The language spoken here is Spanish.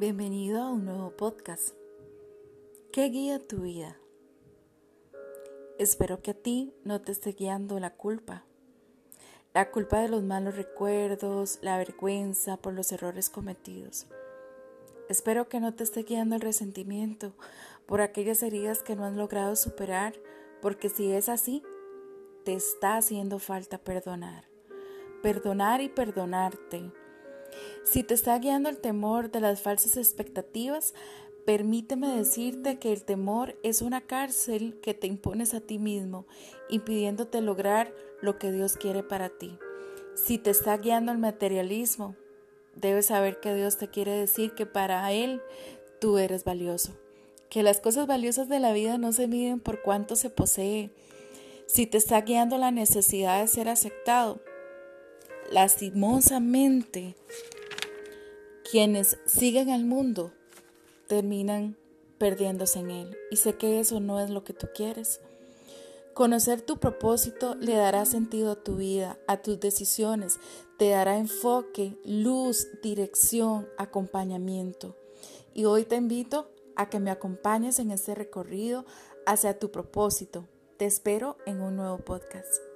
Bienvenido a un nuevo podcast. ¿Qué guía tu vida? Espero que a ti no te esté guiando la culpa. La culpa de los malos recuerdos, la vergüenza por los errores cometidos. Espero que no te esté guiando el resentimiento por aquellas heridas que no has logrado superar, porque si es así, te está haciendo falta perdonar. Perdonar y perdonarte si te está guiando el temor de las falsas expectativas, permíteme decirte que el temor es una cárcel que te impones a ti mismo, impidiéndote lograr lo que Dios quiere para ti. Si te está guiando el materialismo, debes saber que Dios te quiere decir que para Él tú eres valioso, que las cosas valiosas de la vida no se miden por cuánto se posee. Si te está guiando la necesidad de ser aceptado, lastimosamente quienes siguen al mundo terminan perdiéndose en él. Y sé que eso no es lo que tú quieres. Conocer tu propósito le dará sentido a tu vida, a tus decisiones, te dará enfoque, luz, dirección, acompañamiento. Y hoy te invito a que me acompañes en este recorrido hacia tu propósito. Te espero en un nuevo podcast.